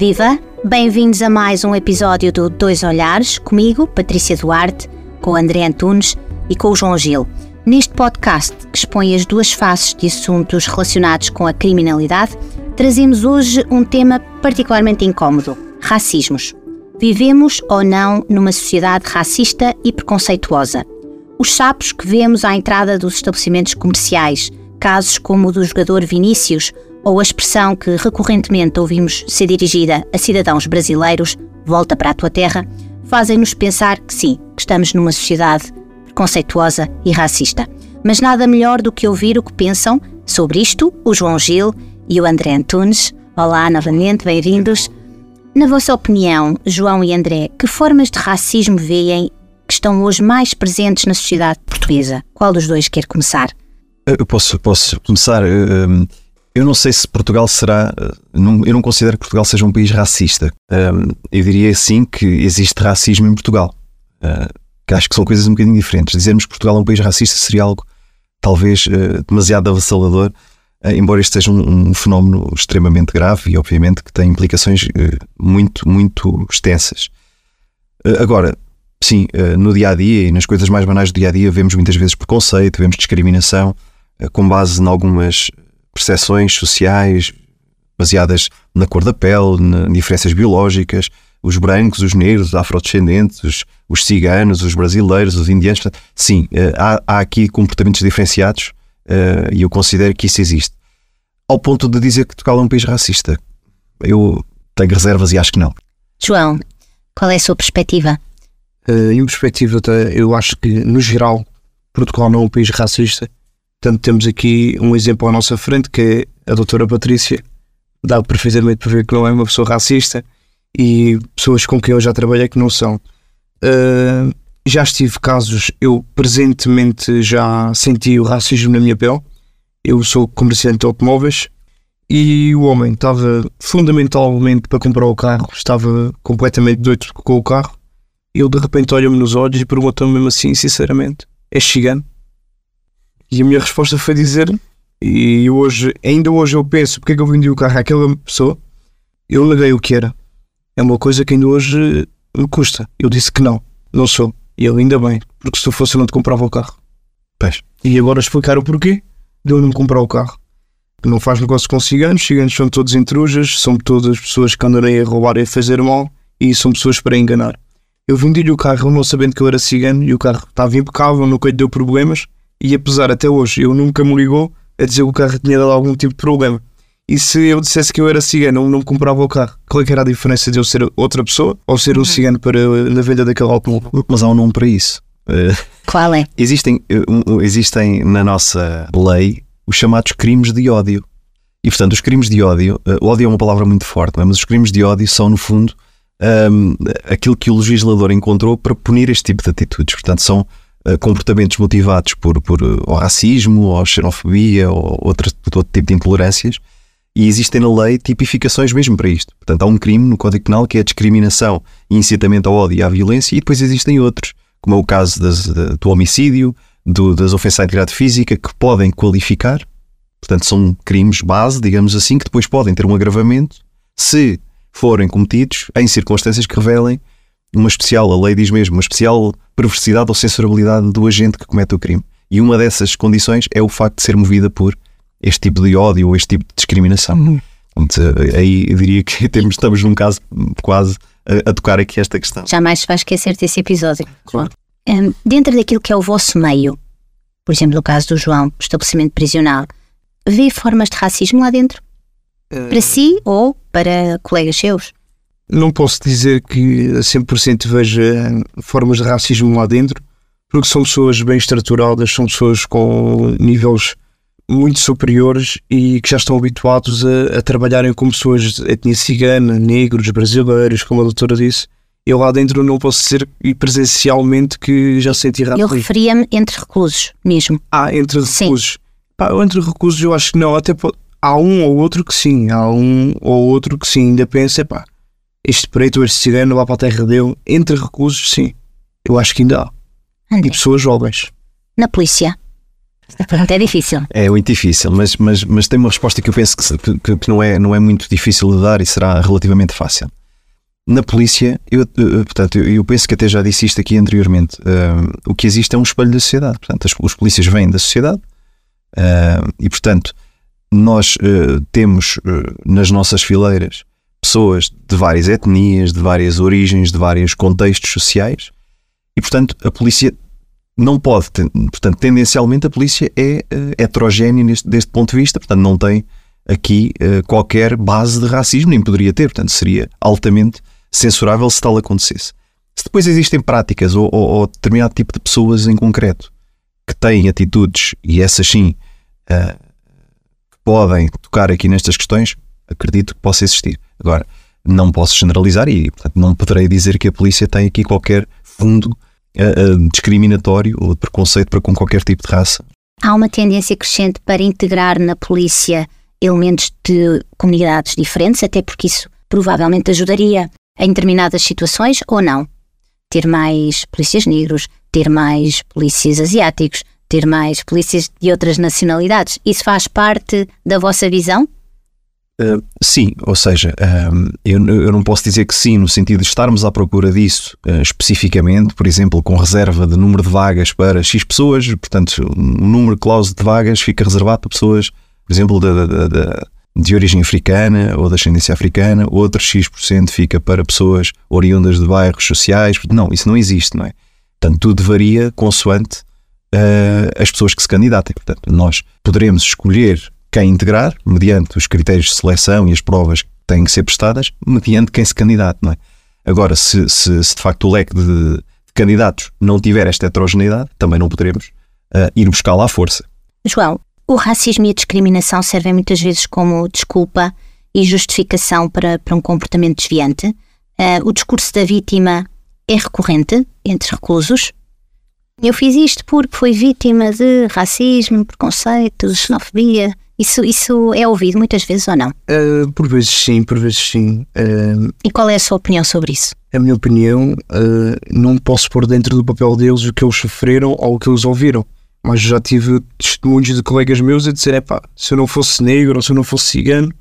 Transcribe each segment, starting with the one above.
Viva! Bem-vindos a mais um episódio do Dois Olhares, comigo, Patrícia Duarte, com André Antunes e com o João Gil. Neste podcast, que expõe as duas faces de assuntos relacionados com a criminalidade, trazemos hoje um tema particularmente incómodo: racismos. Vivemos ou não numa sociedade racista e preconceituosa? Os sapos que vemos à entrada dos estabelecimentos comerciais, casos como o do jogador Vinícius ou a expressão que recorrentemente ouvimos ser dirigida a cidadãos brasileiros, volta para a tua terra, fazem-nos pensar que sim, que estamos numa sociedade preconceituosa e racista. Mas nada melhor do que ouvir o que pensam sobre isto o João Gil e o André Antunes. Olá novamente, bem-vindos. Na vossa opinião, João e André, que formas de racismo veem que estão hoje mais presentes na sociedade portuguesa? Qual dos dois quer começar? Eu posso, posso começar. Eu não sei se Portugal será. Hum, eu não considero que Portugal seja um país racista. Eu diria sim que existe racismo em Portugal. Que acho que são coisas um bocadinho diferentes. Dizermos que Portugal é um país racista seria algo talvez demasiado avassalador, embora este seja um, um fenómeno extremamente grave e, obviamente, que tem implicações muito, muito extensas. Agora, sim, eh, no dia a dia e nas coisas mais banais do dia a dia vemos muitas vezes preconceito, vemos discriminação eh, com base em algumas percepções sociais baseadas na cor da pele, em diferenças biológicas, os brancos, os negros, os afrodescendentes, os, os ciganos, os brasileiros, os indianos. Sim, eh, há, há aqui comportamentos diferenciados e eu considero que isso existe. Ao ponto de dizer que Portugal é um país racista. Eu tenho reservas e acho que não. João, qual é a sua perspectiva? Uh, em perspectiva, eu acho que, no geral, Portugal não é um país racista. Portanto, temos aqui um exemplo à nossa frente, que é a doutora Patrícia. Dá perfeitamente para ver que não é uma pessoa racista e pessoas com quem eu já trabalhei que não são. Uh, já estive casos, eu presentemente já senti o racismo na minha pele. Eu sou comerciante de automóveis e o homem estava fundamentalmente para comprar o carro, estava completamente doido com o carro ele de repente olha-me nos olhos e pergunta-me mesmo assim, sinceramente: és cigano? E a minha resposta foi dizer, e hoje, ainda hoje eu penso, porque é que eu vendi o carro àquela pessoa? Eu neguei o que era. É uma coisa que ainda hoje me custa. Eu disse que não, não sou. E ele, ainda bem, porque se tu fosse eu não te comprava o carro. Pois. E agora explicar o porquê de eu não comprar o carro. Não faz negócio com ciganos, ciganos são todos intrujas, são todas pessoas que andam a roubar e a fazer mal e são pessoas para enganar. Eu vendi-lhe o carro não sabendo que eu era cigano e o carro estava impecável, nunca lhe deu problemas. E apesar até hoje, eu nunca me ligou a dizer que o carro tinha dado algum tipo de problema. E se eu dissesse que eu era cigano, não me comprava o carro, qual é que era a diferença de eu ser outra pessoa ou ser um uhum. cigano para na venda daquele automóvel? Mas há um nome para isso. Eh, qual é? Existem, eh, existem na nossa lei os chamados crimes de ódio. E portanto, os crimes de ódio, ódio é uma palavra muito forte, mas os crimes de ódio são, no fundo, um, aquilo que o legislador encontrou para punir este tipo de atitudes. Portanto, são comportamentos motivados por, por uh, racismo, ou xenofobia, ou outro, outro tipo de intolerâncias. E existem na lei tipificações mesmo para isto. Portanto, há um crime no Código Penal que é a discriminação e incitamento ao ódio e à violência, e depois existem outros, como é o caso das, do homicídio, do, das ofensas à integridade física, que podem qualificar. Portanto, são crimes base, digamos assim, que depois podem ter um agravamento se forem cometidos em circunstâncias que revelem uma especial, a lei diz mesmo, uma especial perversidade ou censurabilidade do agente que comete o crime. E uma dessas condições é o facto de ser movida por este tipo de ódio ou este tipo de discriminação. Uhum. aí eu diria que temos, estamos num caso quase a, a, tocar aqui esta questão. Jamais se vai esquecer desse episódio. Claro. Um, dentro daquilo que é o vosso meio, por exemplo, no caso do João, estabelecimento prisional, vê formas de racismo lá dentro? Para si ou para colegas seus? Não posso dizer que a 100% veja formas de racismo lá dentro, porque são pessoas bem estruturadas, são pessoas com níveis muito superiores e que já estão habituados a, a trabalharem com pessoas de etnia cigana, negros, brasileiros, como a doutora disse. Eu lá dentro não posso dizer e presencialmente que já senti racismo. Eu referia-me entre reclusos mesmo. Ah, entre reclusos. Pá, entre reclusos eu acho que não, até há um ou outro que sim, há um ou outro que sim, ainda pensa, pá, este preto, este cigano lá para a terra dele, entre reclusos, sim, eu acho que ainda há. André. E pessoas jovens. Na polícia? Esta pergunta é difícil. É muito difícil, mas, mas, mas tem uma resposta que eu penso que, que, que não, é, não é muito difícil de dar e será relativamente fácil. Na polícia, eu, portanto, eu, eu penso que até já disse isto aqui anteriormente. Uh, o que existe é um espelho da sociedade. Portanto, as, os polícias vêm da sociedade uh, e, portanto, nós uh, temos nas nossas fileiras pessoas de várias etnias, de várias origens, de vários contextos sociais. E, portanto, a polícia não pode, portanto, tendencialmente a polícia é uh, heterogénea neste, deste ponto de vista, portanto, não tem aqui uh, qualquer base de racismo, nem poderia ter, portanto, seria altamente censurável se tal acontecesse. Se depois existem práticas ou, ou, ou determinado tipo de pessoas em concreto que têm atitudes, e essas sim, uh, que podem tocar aqui nestas questões, acredito que possa existir. Agora, não posso generalizar e, portanto, não poderei dizer que a polícia tem aqui qualquer fundo uh, uh, discriminatório ou de preconceito para com qualquer tipo de raça. Há uma tendência crescente para integrar na polícia elementos de comunidades diferentes, até porque isso provavelmente ajudaria em determinadas situações ou não. Ter mais polícias negros, ter mais polícias asiáticos, ter mais polícias de outras nacionalidades. Isso faz parte da vossa visão? Uh, sim, ou seja, uh, eu, eu, não posso dizer que sim, no sentido de estarmos à procura disso uh, especificamente, por exemplo, com reserva de número de vagas para X pessoas, portanto, um número cláusulo de vagas fica reservado para pessoas, por exemplo, de, de, origem africana ou de ascendência africana, outro X% fica para pessoas oriundas de bairros sociais. Não, isso não existe, não é? Portanto, tudo varia consoante as pessoas que se candidatem. Portanto, nós poderemos escolher quem integrar, mediante os critérios de seleção e as provas que têm que ser prestadas, mediante quem se candidata, não é? Agora, se, se, se de facto o leque de, de, candidatos não tiver esta heterogeneidade, também não poderemos uh, ir buscá-la à força. João, o racismo e a discriminação servem muitas vezes como desculpa e justificação para, para um comportamento desviante. Uh, o discurso da vítima é recorrente entre reclusos. Eu fiz isto porque fui vítima de racismo, preconceito, xenofobia. Isso, isso é ouvido muitas vezes ou não? Uh, por vezes sim, por vezes sim. Uh, e qual é a sua opinião sobre isso? A minha opinião, uh, não posso pôr dentro do papel deles o que eles sofreram ou o que eles ouviram. Mas já tive testemunhos de colegas meus a dizer: pá, se eu não fosse negro ou se eu não fosse cigano,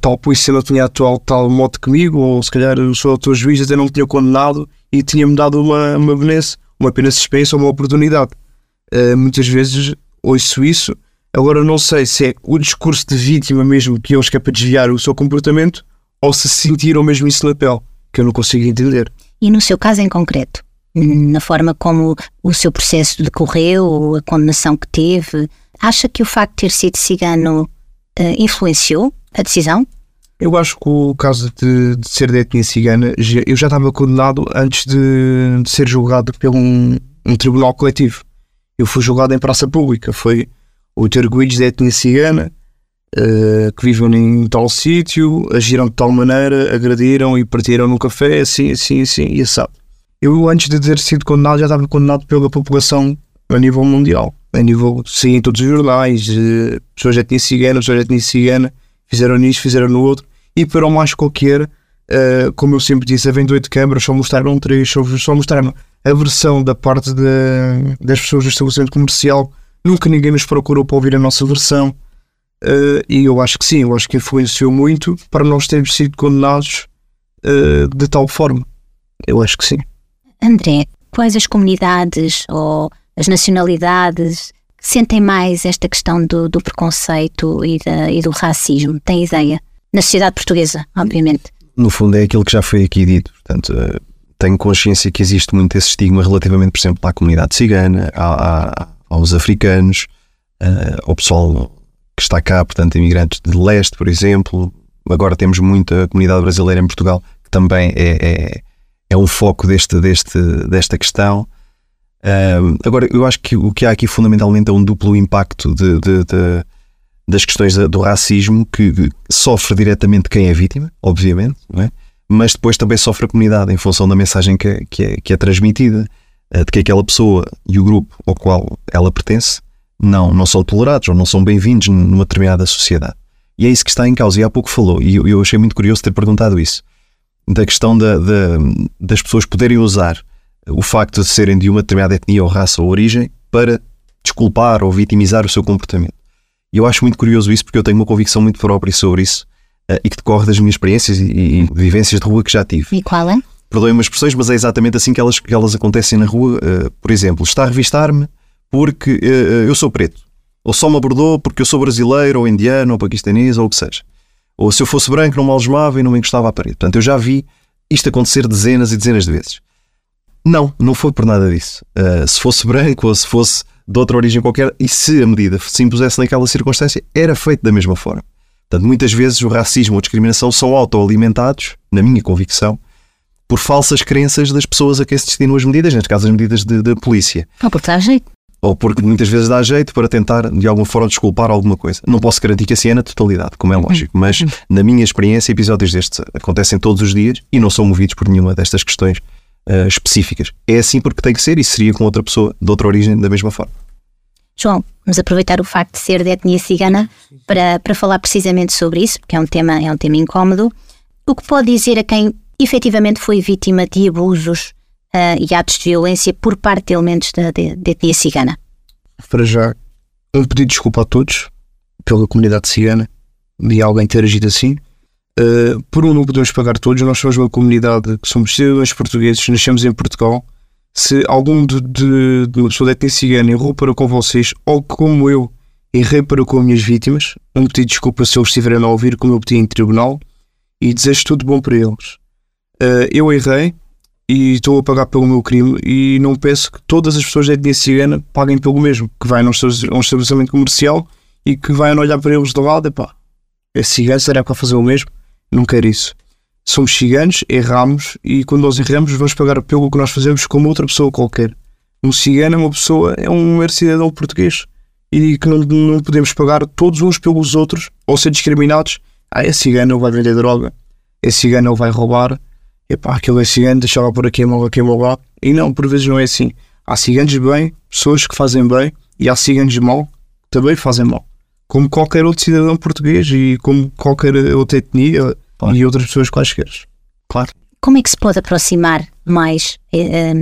tal polícia não tinha atuado tal modo comigo, ou se calhar o seu autor juiz até não me tinha condenado e tinha-me dado uma, uma benesse, uma pena suspensa ou uma oportunidade. muitas vezes ouço isso Agora não sei se é o discurso de vítima mesmo que eles querem para desviar o seu comportamento ou se sentiram mesmo isso na pele, que eu não consigo entender. E no seu caso em concreto, na forma como o seu processo decorreu, a condenação que teve, acha que o facto de ter sido cigano uh, influenciou a decisão? Eu acho que o caso de, de ser de etnia cigana, eu já estava condenado antes de, de ser julgado por um, um tribunal coletivo. Eu fui julgado em praça pública, foi o arguídos da etnia cigana uh, que vivem em tal sítio, agiram de tal maneira, agrediram e partiram no café, assim, assim, assim, e assado. Eu, antes de ter sido condenado, já estava condenado pela população a nível mundial. A nível, sim, em todos os jornais, uh, pessoas de etnia cigana, pessoas de etnia cigana, fizeram nisto, fizeram no outro, e para o mais qualquer, uh, como eu sempre disse, havendo oito câmaras, só mostraram três, só, só mostraram a versão da parte de, das pessoas do estabelecimento comercial Nunca ninguém nos procurou para ouvir a nossa versão. Uh, e eu acho que sim, eu acho que influenciou muito para nós termos sido condenados uh, de tal forma. Eu acho que sim. André, quais as comunidades ou as nacionalidades que sentem mais esta questão do, do preconceito e, da, e, do racismo? Tem ideia? Na sociedade portuguesa, obviamente. No fundo, é aquilo que já foi aqui dito. Portanto, uh, tenho consciência que existe muito esse estigma relativamente, por exemplo, à comunidade cigana, à, à aos africanos, uh, ao pessoal que está cá, portanto, imigrantes de leste, por exemplo. Agora temos muita comunidade brasileira em Portugal, que também é, é, é um foco deste, deste, desta questão. Uh, agora, eu acho que o que há aqui fundamentalmente é um duplo impacto de, de, de, das questões do racismo que sofre diretamente quem é vítima, obviamente, é? mas depois também sofre a comunidade em função da mensagem que é, que é, que é transmitida. Eh, de que aquela pessoa e o grupo ao qual ela pertence não, não são tolerados ou não são bem-vindos numa determinada sociedade. E é isso que está em causa. E há pouco falou, e eu, achei muito curioso ter perguntado isso, da questão da, da, das pessoas poderem usar o facto de serem de uma determinada etnia ou raça ou origem para desculpar ou vitimizar o seu comportamento. E eu acho muito curioso isso porque eu tenho uma convicção muito própria sobre isso uh, e que decorre das minhas experiências e, e, vivências de rua que já tive. E qual é? Perdoem-me as expressões, mas é exatamente assim que elas, que elas acontecem na rua. Uh, por exemplo, está a revistar-me porque uh, eu sou preto. Ou só me abordou porque eu sou brasileiro, ou indiano, ou paquistanês, ou o que seja. Ou se eu fosse branco, não me algemava e não me encostava à parede. Portanto, eu já vi isto acontecer dezenas e dezenas de vezes. Não, não foi por nada disso. Uh, se fosse branco ou se fosse de outra origem qualquer, e se a medida se impusesse naquela circunstância, era feito da mesma forma. Portanto, muitas vezes o racismo ou a discriminação são autoalimentados, na minha convicção, por falsas crenças das pessoas a quem se destinam as medidas, neste caso as medidas da polícia. Ou porque dá jeito. Ou porque muitas vezes dá jeito para tentar, de alguma forma, desculpar alguma coisa. Não posso garantir que assim é na totalidade, como é lógico, mas na minha experiência, episódios destes acontecem todos os dias e não são movidos por nenhuma destas questões uh, específicas. É assim porque tem que ser e seria com outra pessoa de outra origem da mesma forma. João, vamos aproveitar o facto de ser de etnia cigana para, para falar precisamente sobre isso, porque é um tema, é um tema incómodo. O que pode dizer a quem efetivamente foi vítima de abusos uh, e atos de violência por parte de elementos da, etnia cigana? Para já, um pedido de desculpa a todos pela comunidade cigana de alguém ter agido assim. Uh, por um, não podemos pagar todos. Nós somos uma comunidade que somos cidadãos portugueses, nascemos em Portugal. Se algum de, de, de uma pessoa da etnia cigana errou para com vocês, ou como eu errei para com as minhas vítimas, um pedido de desculpa se eles estiverem a ouvir, como eu pedi em tribunal, e desejo tudo bom para eles. Uh, eu errei e estou a pagar pelo meu crime e não peço que todas as pessoas da etnia cigana paguem pelo mesmo, que vai a um estabelecimento comercial e que vai olhar para eles do lado, epá, é cigano, será que vai fazer o mesmo? Não quero isso. Somos ciganos, erramos e quando nós erramos vamos pagar pelo que nós fazemos como outra pessoa qualquer. Um cigano é uma pessoa, é um mero cidadão português e que não, não podemos pagar todos uns pelos outros ou ser discriminados. Ah, é cigano, ele vai vender droga, é cigano, ele vai roubar, epá, aquele é cigano, deixa lá por aqui, mal aqui, mal lá. E não, por vezes não é assim. Há ciganos bem, pessoas que fazem bem, e há ciganos mal que também fazem mal como qualquer outro cidadão português e como qualquer outra etnia claro. e outras pessoas quaisquer. Claro. Como é que se pode aproximar mais eh,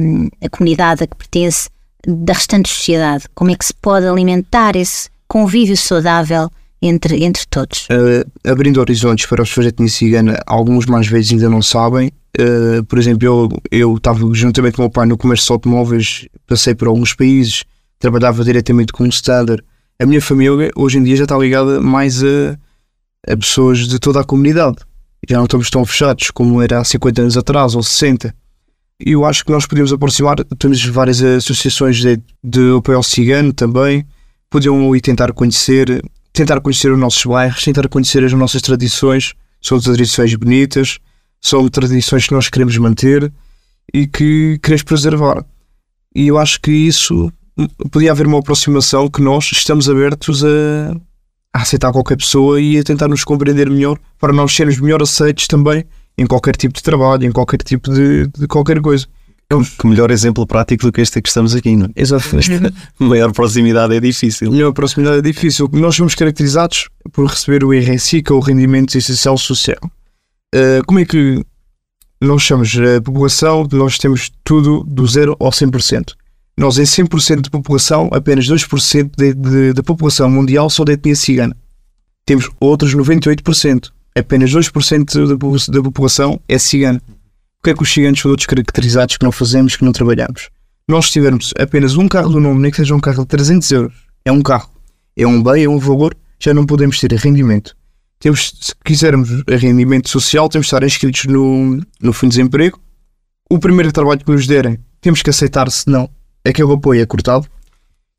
a comunidade a que pertence da restante sociedade? Como é que se pode alimentar esse convívio saudável entre, entre todos? Uh, abrindo horizontes para as pessoas da etnia cigana, alguns mais vezes ainda não sabem. Uh, por exemplo, eu, estava juntamente com o meu pai no comércio de automóveis, passei por alguns países, trabalhava diretamente com o standard a minha família hoje em dia já está ligada mais a, a pessoas de toda a comunidade. Já não estamos tão fechados como era há 50 anos atrás ou 60. E eu acho que nós podemos aproximar, temos várias associações de, de apoio cigano também, podiam ir tentar conhecer, tentar conhecer os nossos bairros, tentar conhecer as nossas tradições, são tradições bonitas, são tradições que nós queremos manter e que queremos preservar. E eu acho que isso podia haver uma aproximação que nós estamos abertos a, a aceitar qualquer pessoa e a tentar nos compreender melhor para nós sermos melhor aceitos também em qualquer tipo de trabalho, em qualquer tipo de, de qualquer coisa. Que melhor exemplo prático do que este que estamos aqui, não é? Exatamente. Maior proximidade é difícil. Maior proximidade é difícil. Nós somos caracterizados por receber o RSI, que é o Rendimento Essencial Social. Uh, como é que nós chamamos a população? Nós temos tudo do zero ao 100%. Nós, em 100% de população, apenas 2% de, de, da população mundial são de etnia cigana. Temos outros 98%. Apenas 2% da, da população é cigana. O que é que os ciganos são outros caracterizados que não fazemos, que não trabalhamos? Nós, tivermos apenas um carro do nome, nem que seja um carro de 300 euros, é um carro, é um bem, é um valor, já não podemos ter rendimento. Temos, se quisermos rendimento social, temos de estar inscritos no, no Fundo de Desemprego. O primeiro trabalho que nos derem, temos que aceitar, se não, aquele apoio é cortado.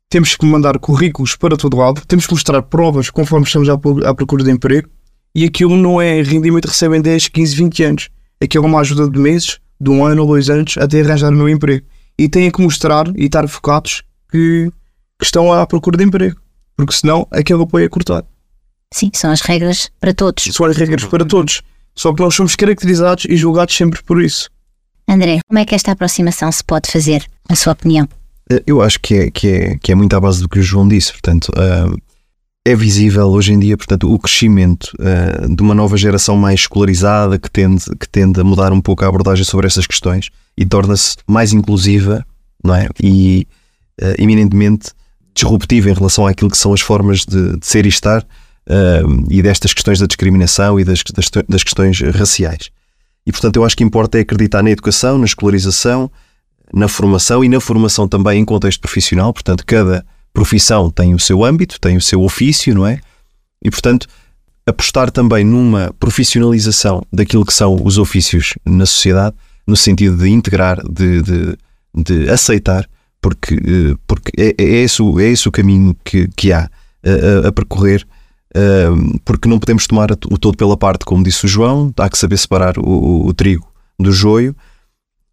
Temos que mandar currículos para todo lado, temos que mostrar provas conforme estamos à, à procura de emprego e aquilo não é rendimento que recebem 10, 15, 20 anos. Aquilo é uma ajuda de meses, de um ano ou dois anos, até arranjar o meu emprego. E têm que mostrar e estar focados que, que estão à procura de emprego, porque senão aquele apoio é cortado. Sim, são as regras para todos. São as regras para todos. Só que nós somos caracterizados e julgados sempre por isso. André, como é que esta aproximação se pode fazer, na sua opinião? Eh, eu acho que é, que é, que é muito à base do que o João disse, portanto, uh, é visível hoje em dia, portanto, o crescimento uh, de uma nova geração mais escolarizada que tende, que tende a mudar um pouco a abordagem sobre essas questões e torna-se mais inclusiva, não é? E uh, eminentemente disruptiva em relação àquilo que são as formas de, de ser e estar uh, e destas questões da discriminação e das, das, das, questões raciais. E, portanto, eu acho que importa é acreditar na educação, na escolarização, na formação e na formação também em contexto profissional. Portanto, cada profissão tem o seu âmbito, tem o seu ofício, não é? E, portanto, apostar também numa profissionalização daquilo que são os ofícios na sociedade, no sentido de integrar, de, de, de aceitar, porque, eh, porque é, é, esse, é esse o caminho que, que há a, a percorrer porque não podemos tomar o todo pela parte, como disse o João, há que saber separar o, o, o trigo do joio.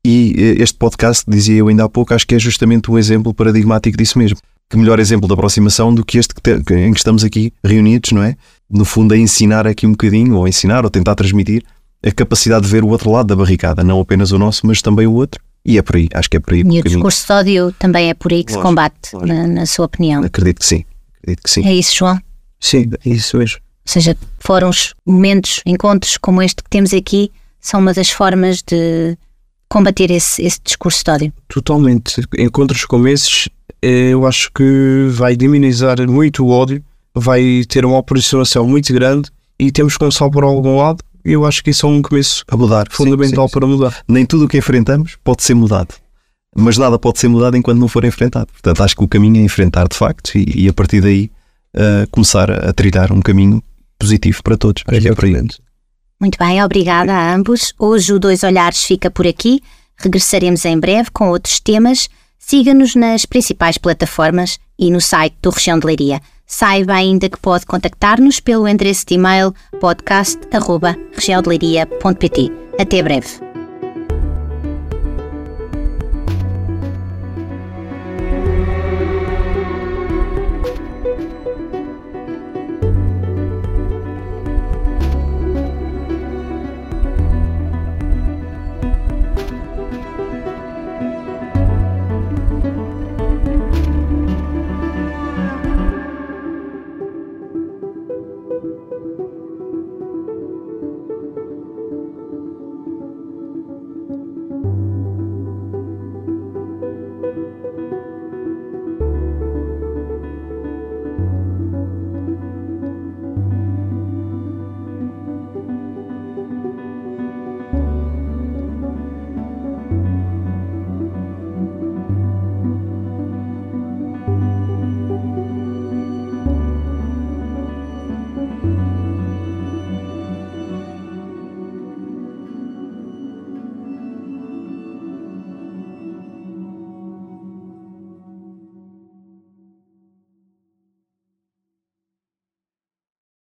E eh, este podcast, dizia eu ainda há pouco, acho que é justamente um exemplo paradigmático disso mesmo. Que melhor exemplo de aproximação do que este que te, em que estamos aqui reunidos, não é? No fundo, a ensinar aqui um bocadinho, ou ensinar, ou tentar transmitir a capacidade de ver o outro lado da barricada, não apenas o nosso, mas também o outro. E é por aí, acho que é por aí. E o discurso de ódio também é por aí que lógico, se combate, na, na, sua opinião. Acredito que sim. Acredito que sim. É isso, João? Sim, é isso mesmo. Ou seja, fóruns, momentos, encontros como este que temos aqui são uma das formas de combater esse, esse discurso de ódio. Totalmente. Encontros como esses, eh, eu acho que vai diminuir muito o ódio, vai ter uma aproximação muito grande e temos que começar por algum lado. E eu acho que isso é um começo a mudar, fundamental sim, sim, para mudar. Nem tudo o que enfrentamos pode ser mudado, mas nada pode ser mudado enquanto não for enfrentado. Portanto, acho que o caminho é enfrentar de facto e, e a partir daí uh, começar a trilhar um caminho positivo para todos. É, é Muito bem, obrigada a ambos. Hoje o Dois Olhares fica por aqui. Regressaremos em breve com outros temas. Siga-nos nas principais plataformas e no site do Região de Leiria. Saiba ainda que pode contactar-nos pelo endereço de e-mail podcast.regiãodeleiria.pt. Até breve.